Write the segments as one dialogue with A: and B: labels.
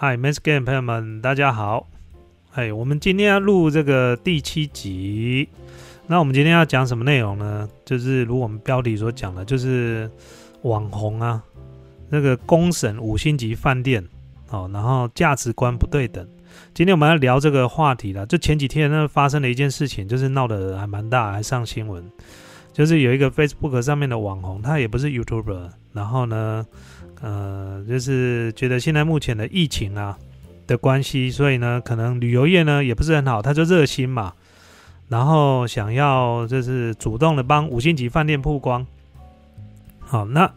A: 嗨 m i s Game 朋友们，大家好。哎，我们今天要录这个第七集。那我们今天要讲什么内容呢？就是如我们标题所讲的，就是网红啊，那个公审五星级饭店哦，然后价值观不对等。今天我们要聊这个话题了。就前几天呢，发生了一件事情，就是闹得还蛮大，还上新闻。就是有一个 Facebook 上面的网红，他也不是 YouTuber，然后呢。呃，就是觉得现在目前的疫情啊的关系，所以呢，可能旅游业呢也不是很好，他就热心嘛，然后想要就是主动的帮五星级饭店曝光。好，那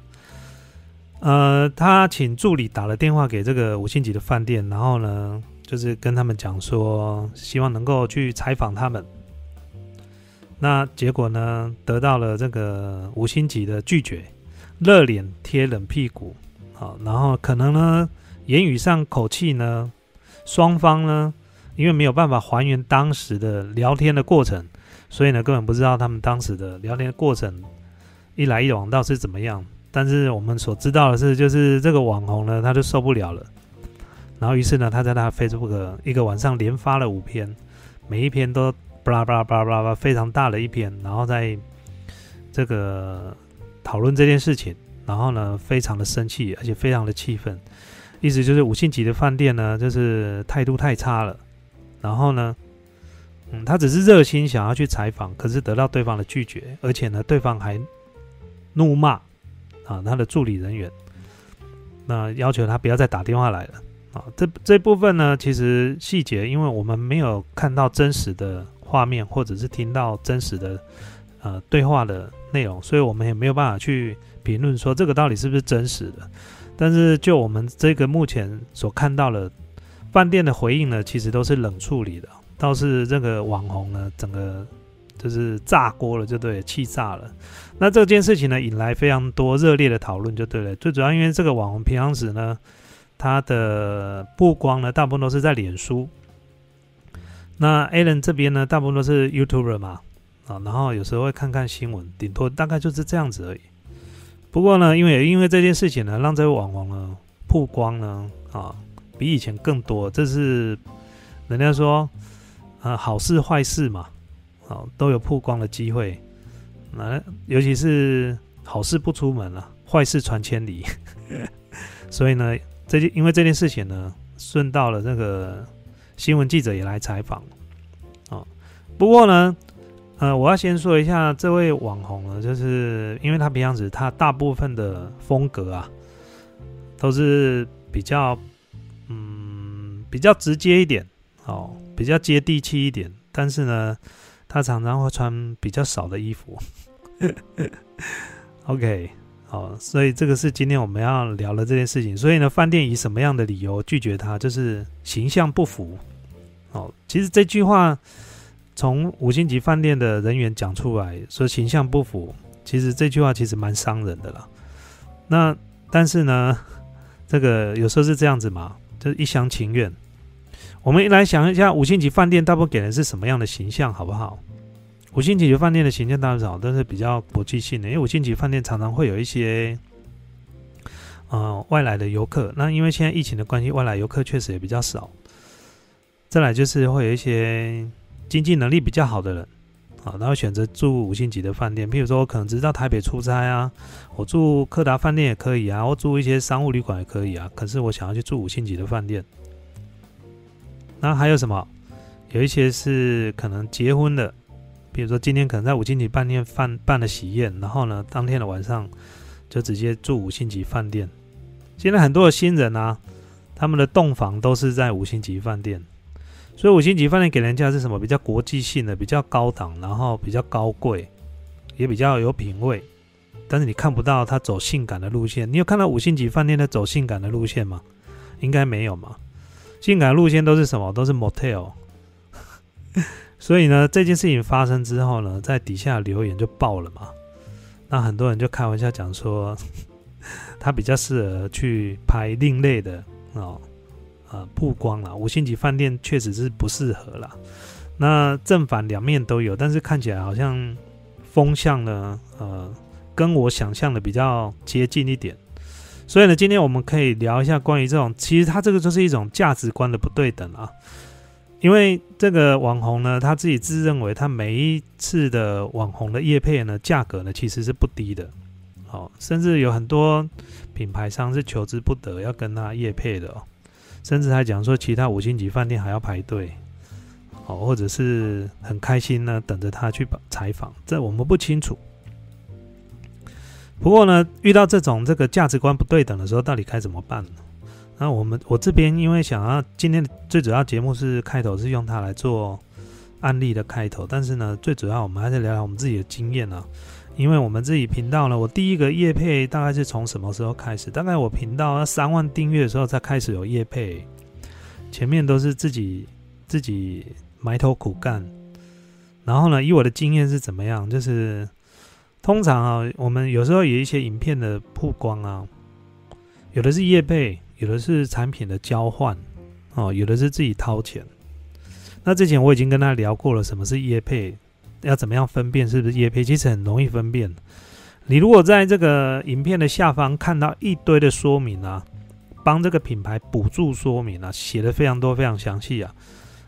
A: 呃，他请助理打了电话给这个五星级的饭店，然后呢，就是跟他们讲说，希望能够去采访他们。那结果呢，得到了这个五星级的拒绝，热脸贴冷屁股。啊，然后可能呢，言语上口气呢，双方呢，因为没有办法还原当时的聊天的过程，所以呢，根本不知道他们当时的聊天的过程一来一往到是怎么样。但是我们所知道的是，就是这个网红呢，他就受不了了，然后于是呢，他在他 Facebook 一个晚上连发了五篇，每一篇都巴拉巴拉巴拉巴拉非常大的一篇，然后在这个讨论这件事情。然后呢，非常的生气，而且非常的气愤，意思就是五星级的饭店呢，就是态度太差了。然后呢，嗯，他只是热心想要去采访，可是得到对方的拒绝，而且呢，对方还怒骂啊他的助理人员，那要求他不要再打电话来了啊。这这部分呢，其实细节，因为我们没有看到真实的画面，或者是听到真实的呃对话的内容，所以我们也没有办法去。评论说这个到底是不是真实的？但是就我们这个目前所看到的饭店的回应呢，其实都是冷处理的。倒是这个网红呢，整个就是炸锅了，就对，气炸了。那这件事情呢，引来非常多热烈的讨论，就对了。最主要因为这个网红平常时呢，他的曝光呢，大部分都是在脸书。那 a l a n 这边呢，大部分都是 YouTuber 嘛，啊，然后有时候会看看新闻，顶多大概就是这样子而已。不过呢，因为因为这件事情呢，让这位网红呢曝光呢啊，比以前更多。这是人家说啊，好事坏事嘛，好都有曝光的机会。那尤其是好事不出门了，坏事传千里。所以呢，这件因为这件事情呢，顺道了那个新闻记者也来采访啊。不过呢。呃，我要先说一下这位网红呢，就是因为他平常时他大部分的风格啊，都是比较嗯比较直接一点哦，比较接地气一点。但是呢，他常常会穿比较少的衣服。OK，好，所以这个是今天我们要聊的这件事情。所以呢，饭店以什么样的理由拒绝他？就是形象不符。哦，其实这句话。从五星级饭店的人员讲出来说形象不符，其实这句话其实蛮伤人的啦。那但是呢，这个有时候是这样子嘛，就是一厢情愿。我们来想一下，五星级饭店大部分给人是什么样的形象，好不好？五星级饭店的形象大少都是比较国际性的，因为五星级饭店常常会有一些呃外来的游客。那因为现在疫情的关系，外来游客确实也比较少。再来就是会有一些。经济能力比较好的人，啊，然后选择住五星级的饭店。譬如说，我可能只是到台北出差啊，我住柯达饭店也可以啊，我住一些商务旅馆也可以啊。可是我想要去住五星级的饭店。那还有什么？有一些是可能结婚的，比如说今天可能在五星级饭店办办了喜宴，然后呢，当天的晚上就直接住五星级饭店。现在很多的新人啊，他们的洞房都是在五星级饭店。所以五星级饭店给人家是什么？比较国际性的，比较高档，然后比较高贵，也比较有品味。但是你看不到他走性感的路线。你有看到五星级饭店的走性感的路线吗？应该没有嘛。性感路线都是什么？都是 motel。所以呢，这件事情发生之后呢，在底下留言就爆了嘛。那很多人就开玩笑讲说，他比较适合去拍另类的哦。呃，曝光了，五星级饭店确实是不适合了。那正反两面都有，但是看起来好像风向呢，呃，跟我想象的比较接近一点。所以呢，今天我们可以聊一下关于这种，其实它这个就是一种价值观的不对等啊。因为这个网红呢，他自己自认为他每一次的网红的叶配呢，价格呢其实是不低的，好，甚至有很多品牌商是求之不得要跟他叶配的哦，甚至还讲说其他五星级饭店还要排队，哦，或者是很开心呢等着他去采访，这我们不清楚。不过呢，遇到这种这个价值观不对等的时候，到底该怎么办呢？那我们我这边因为想要今天最主要节目是开头是用它来做案例的开头，但是呢，最主要我们还是聊聊我们自己的经验啊。因为我们自己频道呢，我第一个业配大概是从什么时候开始？大概我频道要三万订阅的时候才开始有业配，前面都是自己自己埋头苦干。然后呢，以我的经验是怎么样？就是通常啊，我们有时候有一些影片的曝光啊，有的是业配。有的是产品的交换，哦，有的是自己掏钱。那之前我已经跟他聊过了，什么是业配，要怎么样分辨是不是业配，其实很容易分辨。你如果在这个影片的下方看到一堆的说明啊，帮这个品牌补助说明啊，写的非常多、非常详细啊，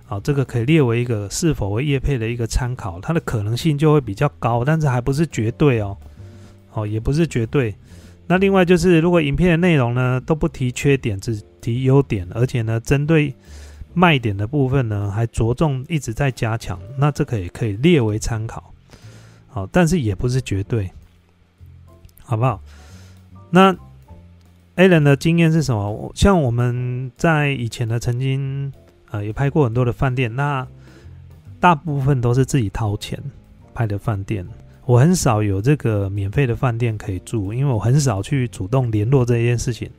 A: 好，这个可以列为一个是否为业配的一个参考，它的可能性就会比较高，但是还不是绝对哦，哦，也不是绝对。那另外就是，如果影片的内容呢都不提缺点，只提优点，而且呢针对卖点的部分呢还着重一直在加强，那这个也可以列为参考，好，但是也不是绝对，好不好？那 A 人的经验是什么？像我们在以前呢曾经呃也拍过很多的饭店，那大部分都是自己掏钱拍的饭店。我很少有这个免费的饭店可以住，因为我很少去主动联络这件事情。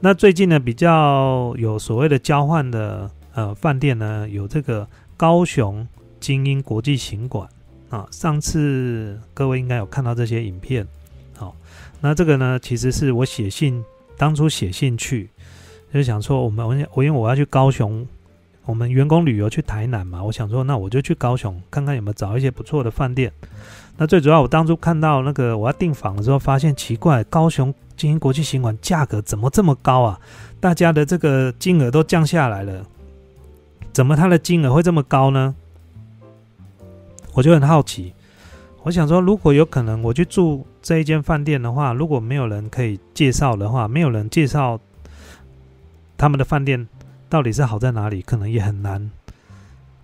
A: 那最近呢，比较有所谓的交换的呃饭店呢，有这个高雄精英国际行馆啊。上次各位应该有看到这些影片，好，那这个呢，其实是我写信当初写信去，就想说我们我我因为我要去高雄。我们员工旅游去台南嘛，我想说，那我就去高雄看看有没有找一些不错的饭店。那最主要，我当初看到那个我要订房的时候，发现奇怪，高雄精英国际行馆价格怎么这么高啊？大家的这个金额都降下来了，怎么它的金额会这么高呢？我就很好奇，我想说，如果有可能我去住这一间饭店的话，如果没有人可以介绍的话，没有人介绍他们的饭店。到底是好在哪里？可能也很难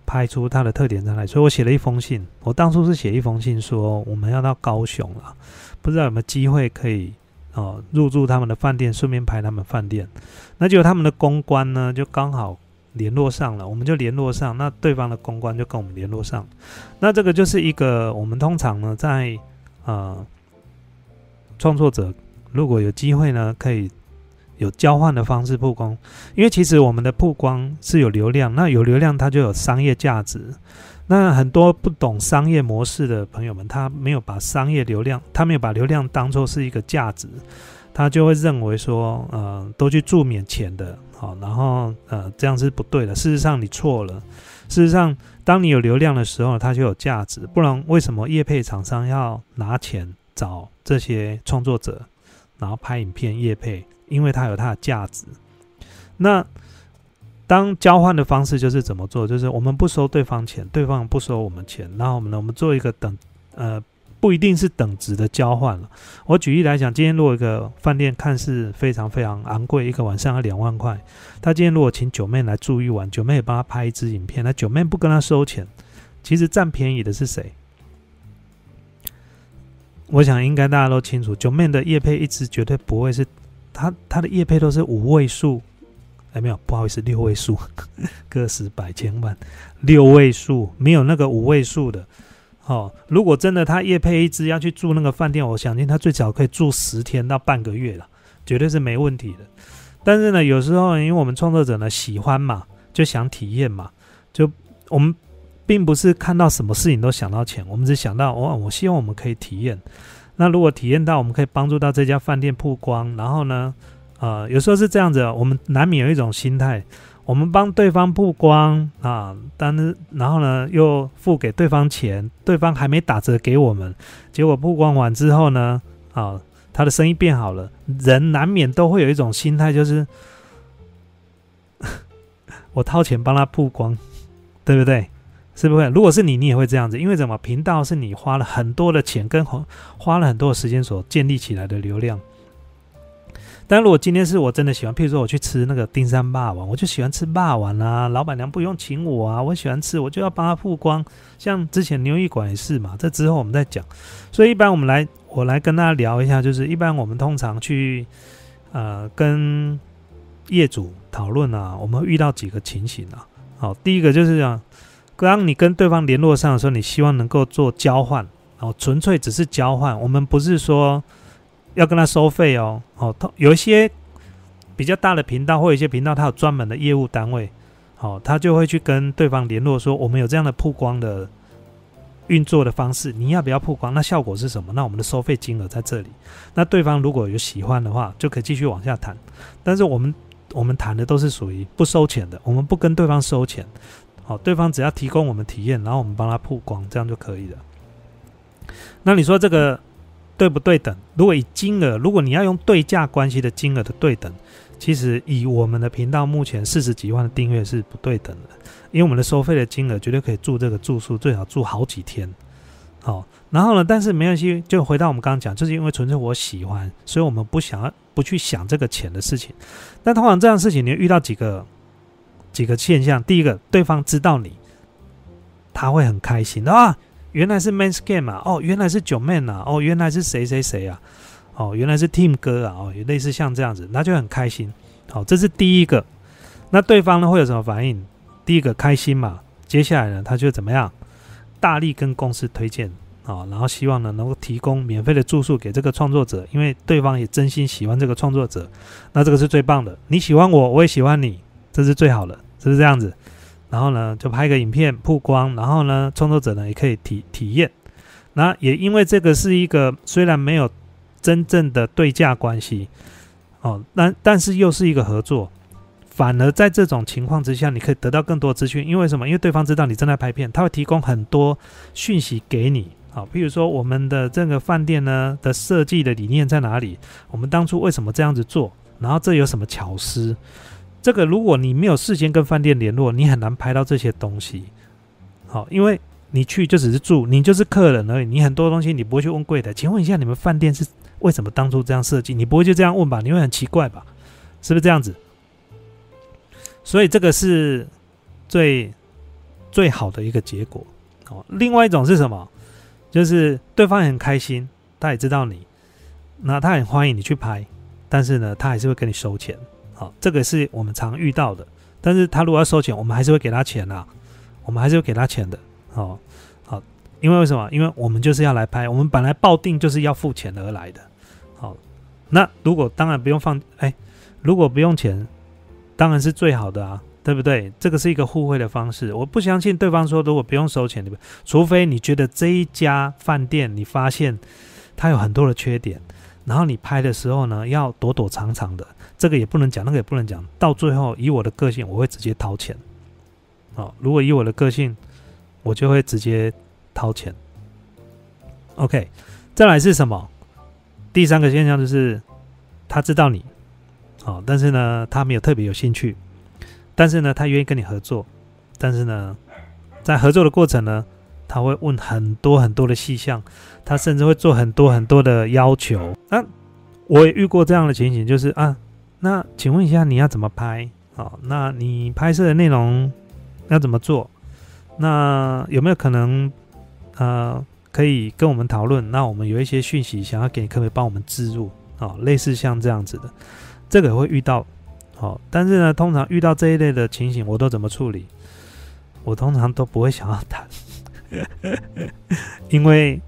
A: 拍出它的特点在哪里。所以我写了一封信。我当初是写一封信说我们要到高雄了，不知道有没有机会可以哦入住他们的饭店，顺便拍他们饭店。那就他们的公关呢，就刚好联络上了，我们就联络上。那对方的公关就跟我们联络上。那这个就是一个我们通常呢在呃创作者如果有机会呢可以。有交换的方式曝光，因为其实我们的曝光是有流量，那有流量它就有商业价值。那很多不懂商业模式的朋友们，他没有把商业流量，他没有把流量当做是一个价值，他就会认为说，呃，都去助免钱的，好，然后呃，这样是不对的。事实上你错了。事实上，当你有流量的时候，它就有价值。不然为什么业配厂商要拿钱找这些创作者，然后拍影片业配？因为它有它的价值。那当交换的方式就是怎么做？就是我们不收对方钱，对方不收我们钱，然后我们呢，我们做一个等呃，不一定是等值的交换了。我举例来讲，今天如果一个饭店看似非常非常昂贵，一个晚上要两万块，他今天如果请九妹来住一晚，九妹也帮他拍一支影片，那九妹不跟他收钱，其实占便宜的是谁？我想应该大家都清楚，九妹的叶配一直绝对不会是。他他的业配都是五位数，哎，没有，不好意思，六位数，个十百千万，六位数没有那个五位数的。哦，如果真的他夜配一支要去住那个饭店，我相信他最少可以住十天到半个月了，绝对是没问题的。但是呢，有时候因为我们创作者呢喜欢嘛，就想体验嘛，就我们并不是看到什么事情都想到钱，我们只想到哦我希望我们可以体验。那如果体验到，我们可以帮助到这家饭店曝光，然后呢，呃，有时候是这样子，我们难免有一种心态，我们帮对方曝光啊，但是然后呢，又付给对方钱，对方还没打折给我们，结果曝光完之后呢，啊，他的生意变好了，人难免都会有一种心态，就是 我掏钱帮他曝光，对不对？是不是？如果是你，你也会这样子，因为什么？频道是你花了很多的钱跟花了很多的时间所建立起来的流量。但如果今天是我真的喜欢，譬如说我去吃那个丁山霸王，我就喜欢吃霸王啊，老板娘不用请我啊，我喜欢吃，我就要帮他曝光。像之前牛一馆也是嘛，这之后我们再讲。所以一般我们来，我来跟大家聊一下，就是一般我们通常去呃跟业主讨论啊，我们会遇到几个情形啊。好，第一个就是这样。当你跟对方联络上的时候，你希望能够做交换，哦，纯粹只是交换。我们不是说要跟他收费哦，哦，有一些比较大的频道或一些频道，它有专门的业务单位，好，他就会去跟对方联络说，我们有这样的曝光的运作的方式，你要不要曝光？那效果是什么？那我们的收费金额在这里。那对方如果有喜欢的话，就可以继续往下谈。但是我们我们谈的都是属于不收钱的，我们不跟对方收钱。好，对方只要提供我们体验，然后我们帮他曝光，这样就可以了。那你说这个对不对等？如果以金额，如果你要用对价关系的金额的对等，其实以我们的频道目前四十几万的订阅是不对等的，因为我们的收费的金额绝对可以住这个住宿，最少住好几天。好，然后呢，但是没关系，就回到我们刚刚讲，就是因为纯粹我喜欢，所以我们不想要不去想这个钱的事情。但通常这样事情，你遇到几个？几个现象，第一个，对方知道你，他会很开心啊，原来是 Man's Game 啊，哦，原来是九 Man 啊，哦，原来是谁谁谁啊，哦，原来是 Team 哥啊，哦，也类似像这样子，那就很开心。好，这是第一个。那对方呢会有什么反应？第一个开心嘛，接下来呢，他就怎么样？大力跟公司推荐啊，然后希望呢能够提供免费的住宿给这个创作者，因为对方也真心喜欢这个创作者，那这个是最棒的。你喜欢我，我也喜欢你。这是最好的，就是这样子。然后呢，就拍个影片曝光，然后呢，创作者呢也可以体体验。那也因为这个是一个虽然没有真正的对价关系哦，但但是又是一个合作，反而在这种情况之下，你可以得到更多资讯。因为什么？因为对方知道你正在拍片，他会提供很多讯息给你。好，譬如说我们的这个饭店呢的设计的理念在哪里？我们当初为什么这样子做？然后这有什么巧思？这个如果你没有事先跟饭店联络，你很难拍到这些东西。好，因为你去就只是住，你就是客人而已。你很多东西你不会去问柜台，请问一下你们饭店是为什么当初这样设计？你不会就这样问吧？你会很奇怪吧？是不是这样子？所以这个是最最好的一个结果。哦，另外一种是什么？就是对方很开心，他也知道你，那他很欢迎你去拍，但是呢，他还是会跟你收钱。好，这个是我们常遇到的，但是他如果要收钱，我们还是会给他钱呐，我们还是会给他钱的。好，好，因为为什么？因为我们就是要来拍，我们本来报定就是要付钱而来的。好，那如果当然不用放，哎，如果不用钱，当然是最好的啊，对不对？这个是一个互惠的方式。我不相信对方说如果不用收钱，对不对？除非你觉得这一家饭店你发现它有很多的缺点，然后你拍的时候呢要躲躲藏藏的。这个也不能讲，那个也不能讲。到最后，以我的个性，我会直接掏钱。好，如果以我的个性，我就会直接掏钱。OK，再来是什么？第三个现象就是，他知道你，好，但是呢，他没有特别有兴趣，但是呢，他愿意跟你合作，但是呢，在合作的过程呢，他会问很多很多的细项，他甚至会做很多很多的要求。那我也遇过这样的情形，就是啊。那请问一下，你要怎么拍？好，那你拍摄的内容要怎么做？那有没有可能呃，可以跟我们讨论？那我们有一些讯息想要给你，可不可以帮我们置入？啊，类似像这样子的，这个会遇到。好，但是呢，通常遇到这一类的情形，我都怎么处理？我通常都不会想要谈，因为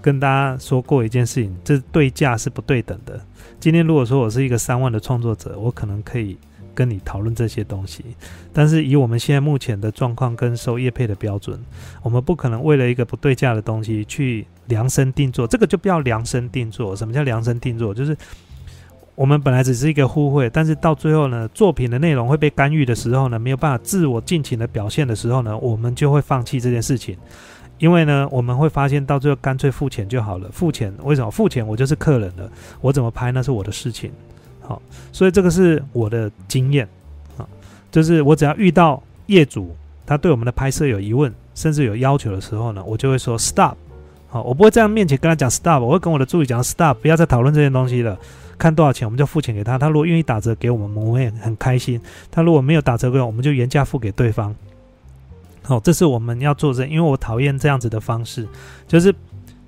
A: 跟大家说过一件事情，这对价是不对等的。今天如果说我是一个三万的创作者，我可能可以跟你讨论这些东西。但是以我们现在目前的状况跟收业配的标准，我们不可能为了一个不对价的东西去量身定做。这个就不要量身定做。什么叫量身定做？就是我们本来只是一个互惠，但是到最后呢，作品的内容会被干预的时候呢，没有办法自我尽情的表现的时候呢，我们就会放弃这件事情。因为呢，我们会发现到最后干脆付钱就好了。付钱为什么？付钱我就是客人了，我怎么拍那是我的事情。好，所以这个是我的经验啊，就是我只要遇到业主他对我们的拍摄有疑问，甚至有要求的时候呢，我就会说 stop。好，我不会在他面前跟他讲 stop，我会跟我的助理讲 stop，不要再讨论这些东西了。看多少钱我们就付钱给他，他如果愿意打折给我们，我们也很开心。他如果没有打折给我们，我们就原价付给对方。好，这是我们要做的，因为我讨厌这样子的方式，就是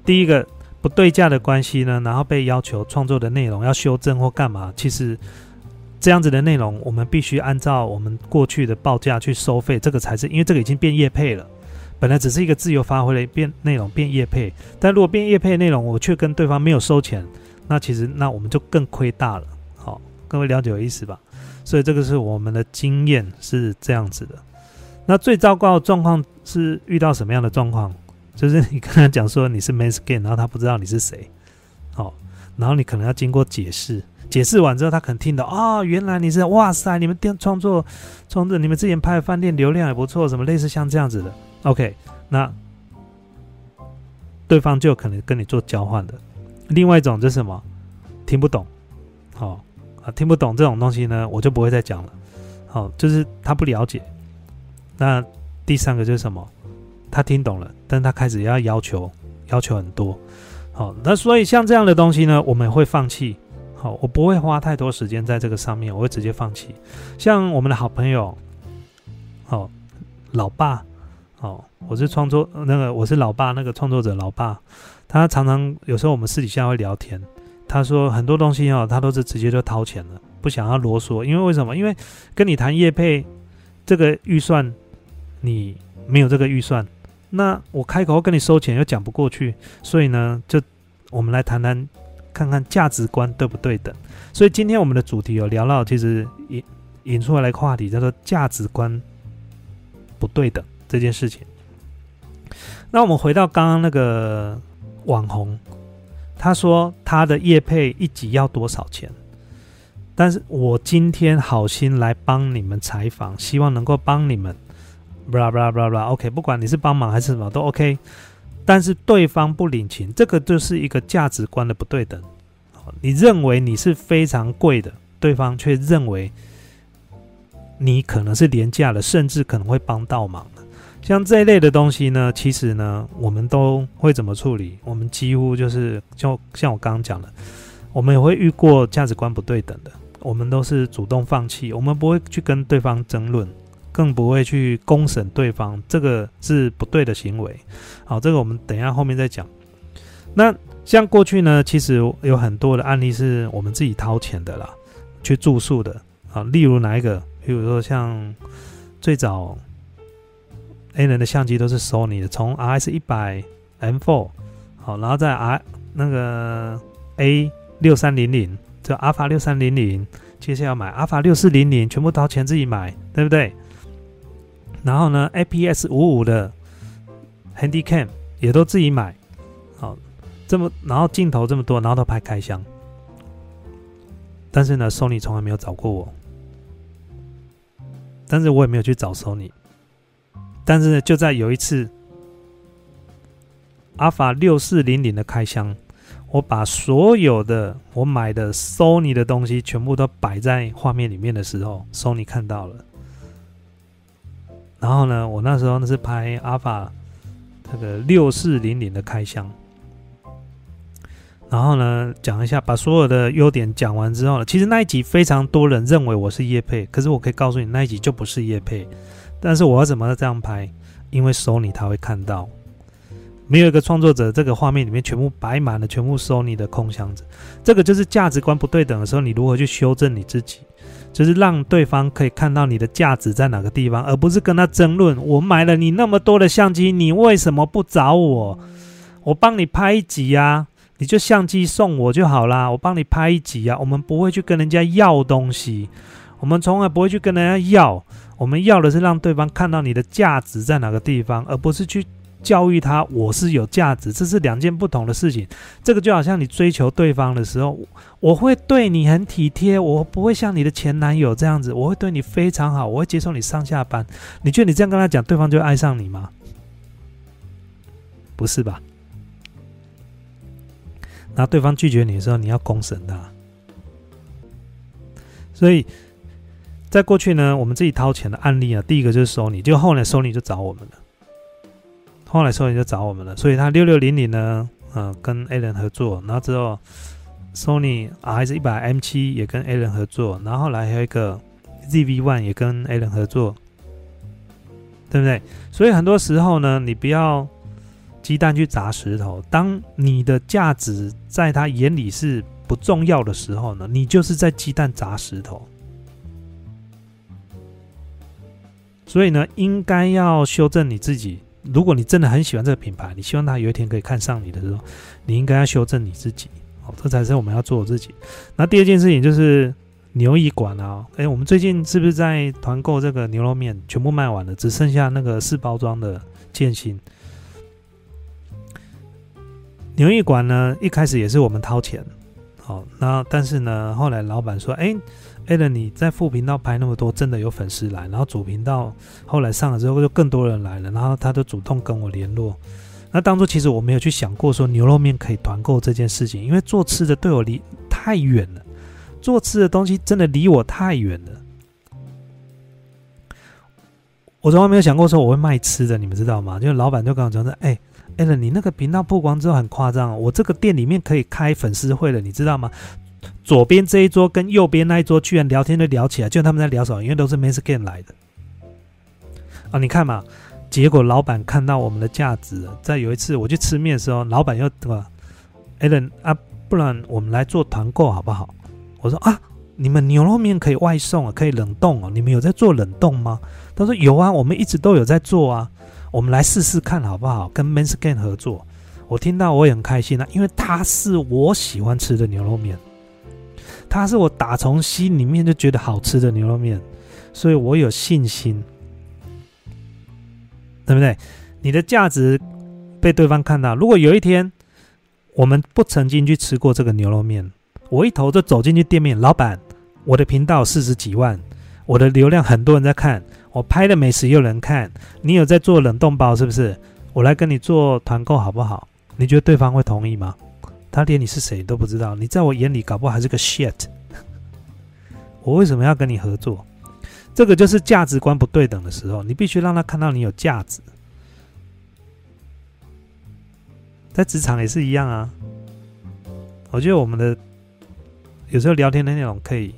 A: 第一个不对价的关系呢，然后被要求创作的内容要修正或干嘛，其实这样子的内容我们必须按照我们过去的报价去收费，这个才是因为这个已经变业配了，本来只是一个自由发挥的变内容变业配，但如果变业配内容，我却跟对方没有收钱，那其实那我们就更亏大了。好，各位了解我意思吧？所以这个是我们的经验是这样子的。那最糟糕的状况是遇到什么样的状况？就是你跟他讲说你是 Manskin，然后他不知道你是谁，好，然后你可能要经过解释，解释完之后他可能听到啊，原来你是哇塞，你们店创作创作，你们之前拍的饭店流量也不错，什么类似像这样子的，OK，那对方就可能跟你做交换的。另外一种就是什么？听不懂，好啊，听不懂这种东西呢，我就不会再讲了，好，就是他不了解。那第三个就是什么？他听懂了，但他开始要要求，要求很多。好，那所以像这样的东西呢，我们会放弃。好，我不会花太多时间在这个上面，我会直接放弃。像我们的好朋友，好，老爸，哦，我是创作那个，我是老爸那个创作者老爸，他常常有时候我们私底下会聊天，他说很多东西哦，他都是直接就掏钱了，不想要啰嗦，因为为什么？因为跟你谈业配这个预算。你没有这个预算，那我开口跟你收钱又讲不过去，所以呢，就我们来谈谈，看看价值观对不对等。所以今天我们的主题有聊到，其实引引出来一个话题，叫做价值观不对等这件事情。那我们回到刚刚那个网红，他说他的业配一集要多少钱？但是我今天好心来帮你们采访，希望能够帮你们。布拉布拉布拉布拉，OK，不管你是帮忙还是什么都 OK，但是对方不领情，这个就是一个价值观的不对等。你认为你是非常贵的，对方却认为你可能是廉价的，甚至可能会帮倒忙。像这一类的东西呢，其实呢，我们都会怎么处理？我们几乎就是就像我刚刚讲的，我们也会遇过价值观不对等的，我们都是主动放弃，我们不会去跟对方争论。更不会去公审对方，这个是不对的行为。好，这个我们等一下后面再讲。那像过去呢，其实有很多的案例是我们自己掏钱的啦，去住宿的。啊，例如哪一个？比如说像最早 A 人的相机都是 Sony 的，从 RS 一百 M4，好，然后在 R 那个 A 六三零零，就 Alpha 六三零零，接下来要买 Alpha 六四零零，全部掏钱自己买，对不对？然后呢，APS 五五的 Handycam 也都自己买，好，这么然后镜头这么多，然后都拍开箱，但是呢，Sony 从来没有找过我，但是我也没有去找 Sony，但是呢，就在有一次，Alpha 六四零零的开箱，我把所有的我买的 Sony 的东西全部都摆在画面里面的时候，Sony 看到了。然后呢，我那时候呢是拍阿法这个六四零零的开箱，然后呢讲一下，把所有的优点讲完之后呢，其实那一集非常多人认为我是叶配，可是我可以告诉你，那一集就不是叶配。但是我要怎么这样拍？因为收你他会看到，没有一个创作者这个画面里面全部摆满了全部收你的空箱子，这个就是价值观不对等的时候，你如何去修正你自己？就是让对方可以看到你的价值在哪个地方，而不是跟他争论。我买了你那么多的相机，你为什么不找我？我帮你拍一集呀，你就相机送我就好啦。我帮你拍一集呀，我们不会去跟人家要东西，我们从来不会去跟人家要。我们要的是让对方看到你的价值在哪个地方，而不是去。教育他，我是有价值，这是两件不同的事情。这个就好像你追求对方的时候，我会对你很体贴，我不会像你的前男友这样子，我会对你非常好，我会接受你上下班。你觉得你这样跟他讲，对方就爱上你吗？不是吧？那对方拒绝你的时候，你要公审他。所以，在过去呢，我们自己掏钱的案例啊，第一个就是索尼，就后来索尼就找我们了，后来索尼就找我们了，所以他六六零零呢，嗯，跟 A 人合作，然后之后索尼 RS 一百 M 七也跟 A 人合作，然后后来还有一个 ZV One 也跟 A 人合作，对不对？所以很多时候呢，你不要鸡蛋去砸石头，当你的价值在他眼里是。不重要的时候呢，你就是在鸡蛋砸石头。所以呢，应该要修正你自己。如果你真的很喜欢这个品牌，你希望他有一天可以看上你的时候，你应该要修正你自己。哦，这才是我们要做自己。那第二件事情就是牛一馆啊，哎，我们最近是不是在团购这个牛肉面？全部卖完了，只剩下那个四包装的建新牛一馆呢。一开始也是我们掏钱。好，那但是呢，后来老板说：“哎 a l n 你在副频道拍那么多，真的有粉丝来。然后主频道后来上了之后，就更多人来了。然后他就主动跟我联络。那当初其实我没有去想过说牛肉面可以团购这件事情，因为做吃的对我离太远了，做吃的东西真的离我太远了。我从来没有想过说我会卖吃的，你们知道吗？就老板就跟我讲说：哎。”艾伦，你那个频道曝光之后很夸张，我这个店里面可以开粉丝会了，你知道吗？左边这一桌跟右边那一桌居然聊天都聊起来，就他们在聊什么？因为都是 Mass Game 来的啊！你看嘛，结果老板看到我们的价值，在有一次我去吃面的时候，老板又对吧？艾伦啊，不然我们来做团购好不好？我说啊，你们牛肉面可以外送啊，可以冷冻哦，你们有在做冷冻吗？他说有啊，我们一直都有在做啊。我们来试试看好不好？跟 Menscan 合作，我听到我也很开心啊，因为他是我喜欢吃的牛肉面，它是我打从心里面就觉得好吃的牛肉面，所以我有信心，对不对？你的价值被对方看到。如果有一天我们不曾经去吃过这个牛肉面，我一头就走进去店面，老板，我的频道四十几万，我的流量很多人在看。我拍的美食有人看，你有在做冷冻包是不是？我来跟你做团购好不好？你觉得对方会同意吗？他连你是谁都不知道，你在我眼里搞不好还是个 shit。我为什么要跟你合作？这个就是价值观不对等的时候，你必须让他看到你有价值。在职场也是一样啊。我觉得我们的有时候聊天的内容可以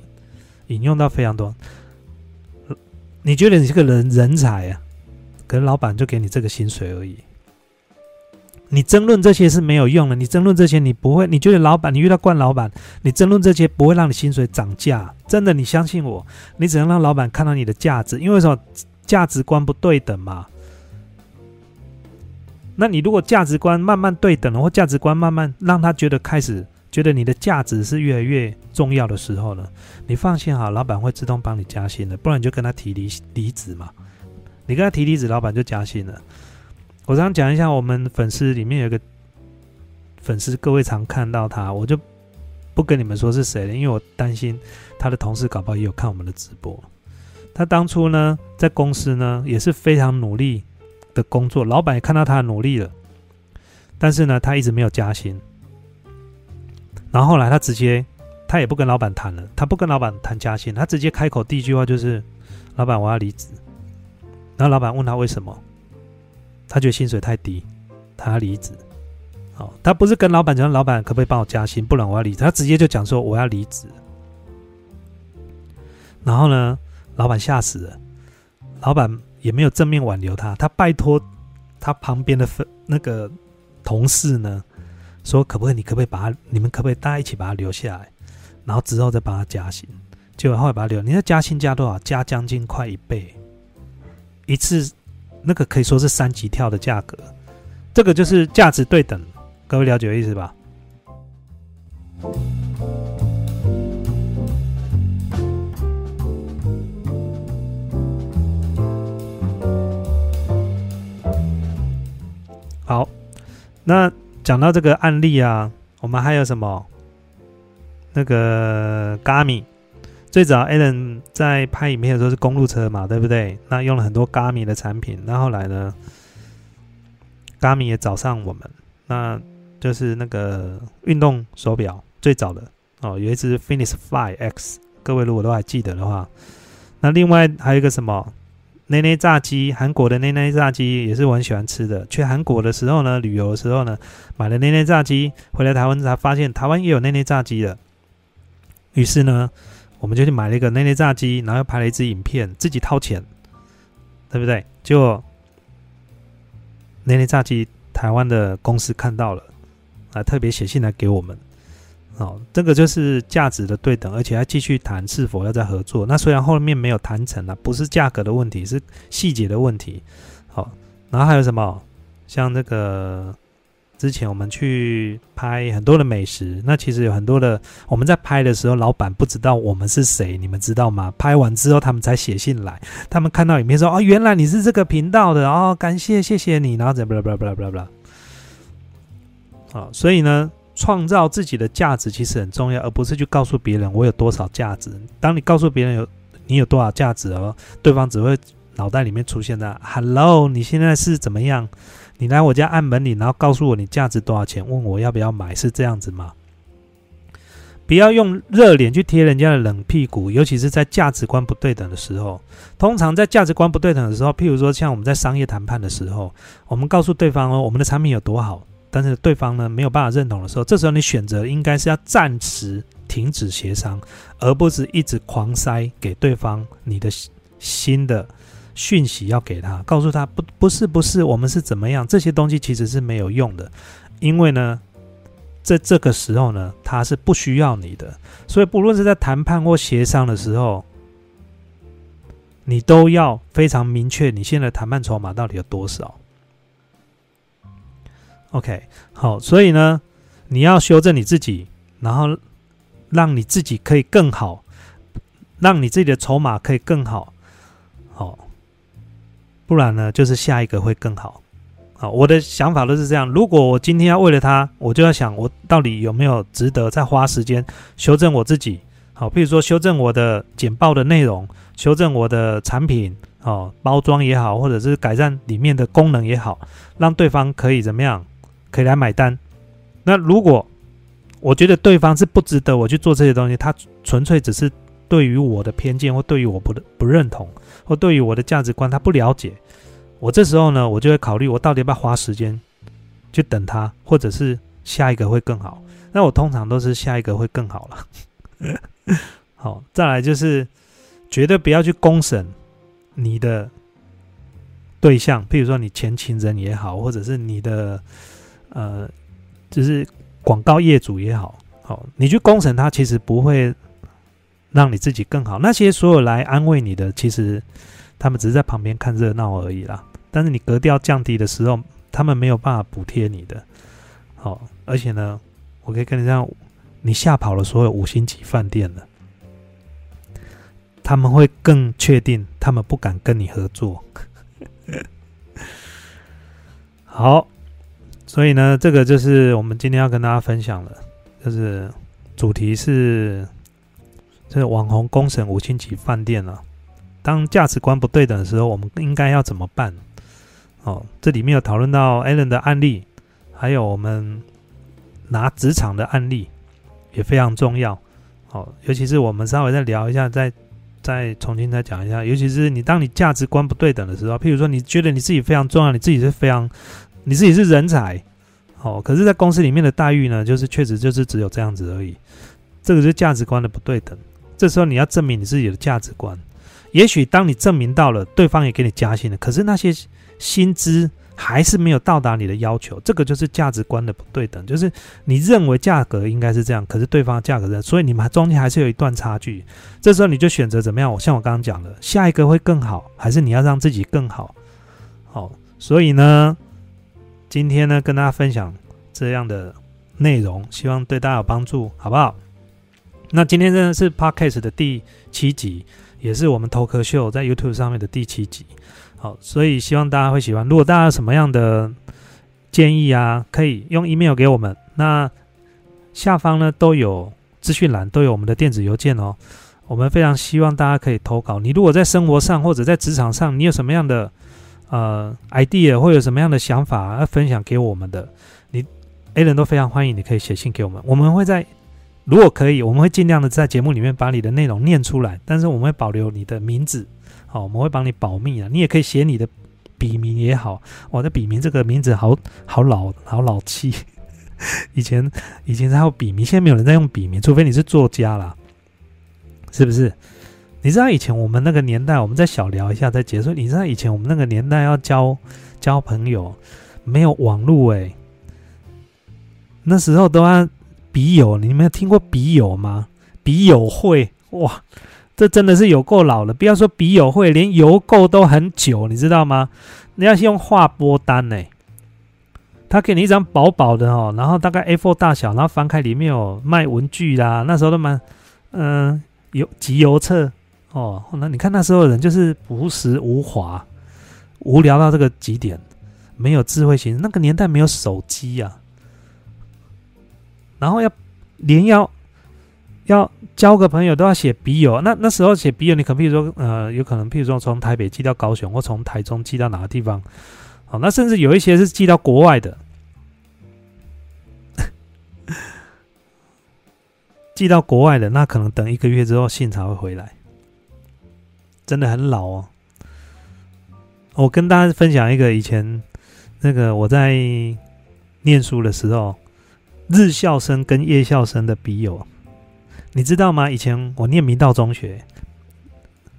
A: 引用到非常多。你觉得你是个人人才啊？可是老板就给你这个薪水而已。你争论这些是没有用的。你争论这些，你不会。你觉得老板，你遇到惯老板，你争论这些不会让你薪水涨价。真的，你相信我，你只能让老板看到你的价值。因为什么？价值观不对等嘛。那你如果价值观慢慢对等了，或价值观慢慢让他觉得开始。觉得你的价值是越来越重要的时候呢，你放心哈，老板会自动帮你加薪的，不然你就跟他提离离职嘛。你跟他提离职，老板就加薪了。我常讲一下，我们粉丝里面有个粉丝，各位常看到他，我就不跟你们说是谁了，因为我担心他的同事搞不好也有看我们的直播。他当初呢，在公司呢也是非常努力的工作，老板也看到他的努力了，但是呢，他一直没有加薪。然后后来他直接，他也不跟老板谈了，他不跟老板谈加薪，他直接开口第一句话就是：“老板，我要离职。”然后老板问他为什么，他觉得薪水太低，他离职。好，他不是跟老板讲：“老板可不可以帮我加薪？不然我要离职。”他直接就讲说：“我要离职。”然后呢，老板吓死了，老板也没有正面挽留他，他拜托他旁边的分那个同事呢。说可不可以？你可不可以把他？你们可不可以大家一起把他留下来？然后之后再帮他加薪？结果后来把他留。你的加薪加多少？加将近快一倍，一次那个可以说是三级跳的价格。这个就是价值对等，各位了解意思吧？好，那。讲到这个案例啊，我们还有什么？那个 Gami，最早 Alan 在拍影片的时候是公路车嘛，对不对？那用了很多 Gami 的产品，那后来呢，Gami 也找上我们，那就是那个运动手表最早的。哦，有一只 Finish Fly X，各位如果都还记得的话，那另外还有一个什么？内内炸鸡，韩国的内内炸鸡也是我很喜欢吃的。去韩国的时候呢，旅游的时候呢，买了内内炸鸡，回来台湾才发现台湾也有内内炸鸡的，于是呢，我们就去买了一个内内炸鸡，然后又拍了一支影片，自己掏钱，对不对？就内内炸鸡台湾的公司看到了，啊，特别写信来给我们，哦，这个就是价值的对等，而且还继续谈是否要再合作。那虽然后面没有谈成啊，不是价格的问题，是细节的问题。好，然后还有什么？像这个。之前我们去拍很多的美食，那其实有很多的我们在拍的时候，老板不知道我们是谁，你们知道吗？拍完之后他们才写信来，他们看到影片说：“哦，原来你是这个频道的哦，感谢谢谢你。”然后怎么巴拉巴拉巴拉巴拉。好，所以呢，创造自己的价值其实很重要，而不是去告诉别人我有多少价值。当你告诉别人有你有多少价值哦，对方只会脑袋里面出现的 “Hello，你现在是怎么样？”你来我家按门铃，然后告诉我你价值多少钱，问我要不要买，是这样子吗？不要用热脸去贴人家的冷屁股，尤其是在价值观不对等的时候。通常在价值观不对等的时候，譬如说像我们在商业谈判的时候，我们告诉对方哦，我们的产品有多好，但是对方呢没有办法认同的时候，这时候你选择应该是要暂时停止协商，而不是一直狂塞给对方你的新的。讯息要给他，告诉他不不是不是，我们是怎么样？这些东西其实是没有用的，因为呢，在这个时候呢，他是不需要你的。所以不论是在谈判或协商的时候，你都要非常明确你现在谈判筹码到底有多少。OK，好，所以呢，你要修正你自己，然后让你自己可以更好，让你自己的筹码可以更好，不然呢，就是下一个会更好。好，我的想法都是这样。如果我今天要为了他，我就要想我到底有没有值得再花时间修正我自己。好，譬如说修正我的简报的内容，修正我的产品，哦，包装也好，或者是改善里面的功能也好，让对方可以怎么样，可以来买单。那如果我觉得对方是不值得我去做这些东西，他纯粹只是对于我的偏见或对于我不不认同。或对于我的价值观，他不了解，我这时候呢，我就会考虑我到底要不要花时间去等他，或者是下一个会更好。那我通常都是下一个会更好了。好，再来就是绝对不要去公审你的对象，譬如说你前情人也好，或者是你的呃，就是广告业主也好，好，你去公审他，其实不会。让你自己更好。那些所有来安慰你的，其实他们只是在旁边看热闹而已啦。但是你格调降低的时候，他们没有办法补贴你的。好，而且呢，我可以跟你讲，你吓跑了所有五星级饭店了，他们会更确定，他们不敢跟你合作。好，所以呢，这个就是我们今天要跟大家分享的，就是主题是。这个网红公审五星级饭店啊，当价值观不对等的时候，我们应该要怎么办？哦，这里面有讨论到 Allen 的案例，还有我们拿职场的案例也非常重要。哦，尤其是我们稍微再聊一下，再再重新再讲一下。尤其是你当你价值观不对等的时候，譬如说你觉得你自己非常重要，你自己是非常你自己是人才，哦，可是，在公司里面的待遇呢，就是确实就是只有这样子而已。这个是价值观的不对等。这时候你要证明你自己的价值观，也许当你证明到了，对方也给你加薪了，可是那些薪资还是没有到达你的要求，这个就是价值观的不对等，就是你认为价格应该是这样，可是对方价格在，所以你们中间还是有一段差距。这时候你就选择怎么样？我像我刚刚讲的，下一个会更好，还是你要让自己更好？好，所以呢，今天呢跟大家分享这样的内容，希望对大家有帮助，好不好？那今天真的是 Podcast 的第七集，也是我们头壳秀在 YouTube 上面的第七集。好，所以希望大家会喜欢。如果大家有什么样的建议啊，可以用 email 给我们。那下方呢都有资讯栏，都有我们的电子邮件哦。我们非常希望大家可以投稿。你如果在生活上或者在职场上，你有什么样的呃 idea 或有什么样的想法要分享给我们的，你 A 人都非常欢迎，你可以写信给我们，我们会在如果可以，我们会尽量的在节目里面把你的内容念出来，但是我们会保留你的名字，好，我们会帮你保密啊，你也可以写你的笔名也好，我的笔名这个名字好好老好老气。以前以前还有笔名，现在没有人在用笔名，除非你是作家啦，是不是？你知道以前我们那个年代，我们再小聊一下再结束。你知道以前我们那个年代要交交朋友，没有网络哎，那时候都要笔友，你们有听过笔友吗？笔友会哇，这真的是有够老了。不要说笔友会，连邮购都很久，你知道吗？你要用划拨单呢。他给你一张薄薄的哦，然后大概 A4 大小，然后翻开里面有卖文具啦，那时候都蛮嗯邮集邮册哦。那你看那时候的人就是朴实无华，无聊到这个极点，没有智慧型，那个年代没有手机啊，然后要连要要交个朋友都要写笔友，那那时候写笔友，你可比如说呃，有可能譬如说从台北寄到高雄，或从台中寄到哪个地方。好，那甚至有一些是寄到国外的，寄到国外的，那可能等一个月之后信才会回来，真的很老哦。我跟大家分享一个以前那个我在念书的时候，日校生跟夜校生的笔友，你知道吗？以前我念明道中学，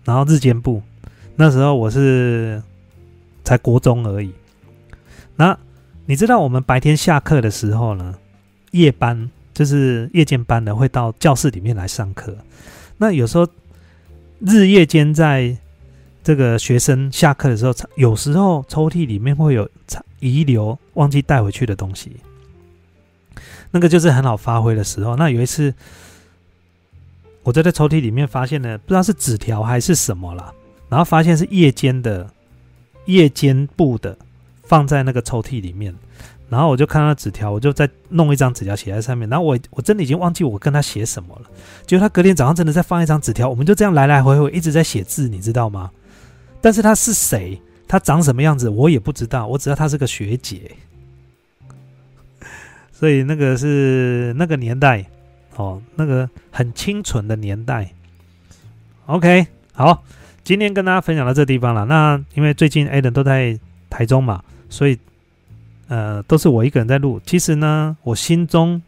A: 然后日间部，那时候我是才国中而已。那你知道我们白天下课的时候呢，夜班就是夜间班的会到教室里面来上课。那有时候日夜间在这个学生下课的时候，有时候抽屉里面会有遗留忘记带回去的东西，那个就是很好发挥的时候。那有一次我在这抽屉里面发现了，不知道是纸条还是什么啦，然后发现是夜间的夜间部的。放在那个抽屉里面，然后我就看到纸条，我就再弄一张纸条写在上面。然后我我真的已经忘记我跟他写什么了。结果他隔天早上真的再放一张纸条，我们就这样来来回回一直在写字，你知道吗？但是他是谁，他长什么样子，我也不知道。我只知道他是个学姐。所以那个是那个年代哦，那个很清纯的年代。OK，好，今天跟大家分享到这地方了。那因为最近 a d e n 都在台中嘛。所以，呃，都是我一个人在录。其实呢，我心中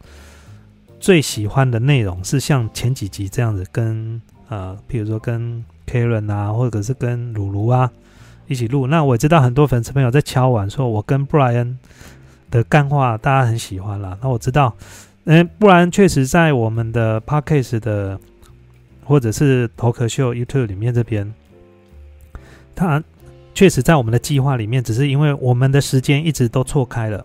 A: 最喜欢的内容是像前几集这样子，跟呃，比如说跟 Karen 啊，或者是跟鲁鲁啊一起录。那我知道很多粉丝朋友在敲碗，说我跟布莱恩的干话大家很喜欢啦。那我知道，嗯，不然确实在我们的 Podcast 的或者是头壳秀 YouTube 里面这边，他。确实，在我们的计划里面，只是因为我们的时间一直都错开了。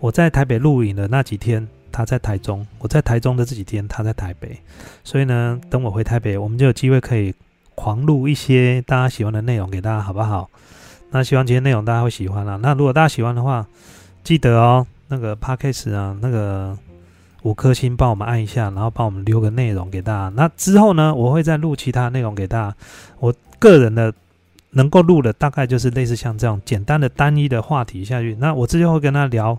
A: 我在台北录影的那几天，他在台中；我在台中的这几天，他在台北。所以呢，等我回台北，我们就有机会可以狂录一些大家喜欢的内容给大家，好不好？那希望今天内容大家会喜欢啦。那如果大家喜欢的话，记得哦，那个 p a d k a s 啊，那个五颗星帮我们按一下，然后帮我们留个内容给大家。那之后呢，我会再录其他内容给大家。我个人的。能够录的大概就是类似像这样简单的单一的话题下去。那我之前会跟他聊，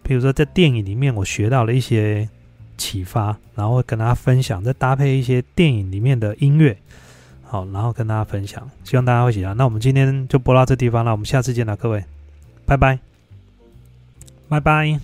A: 比如说在电影里面我学到了一些启发，然后跟大家分享，再搭配一些电影里面的音乐，好，然后跟大家分享，希望大家会喜欢。那我们今天就播到这地方了，我们下次见了，各位，拜拜，拜拜。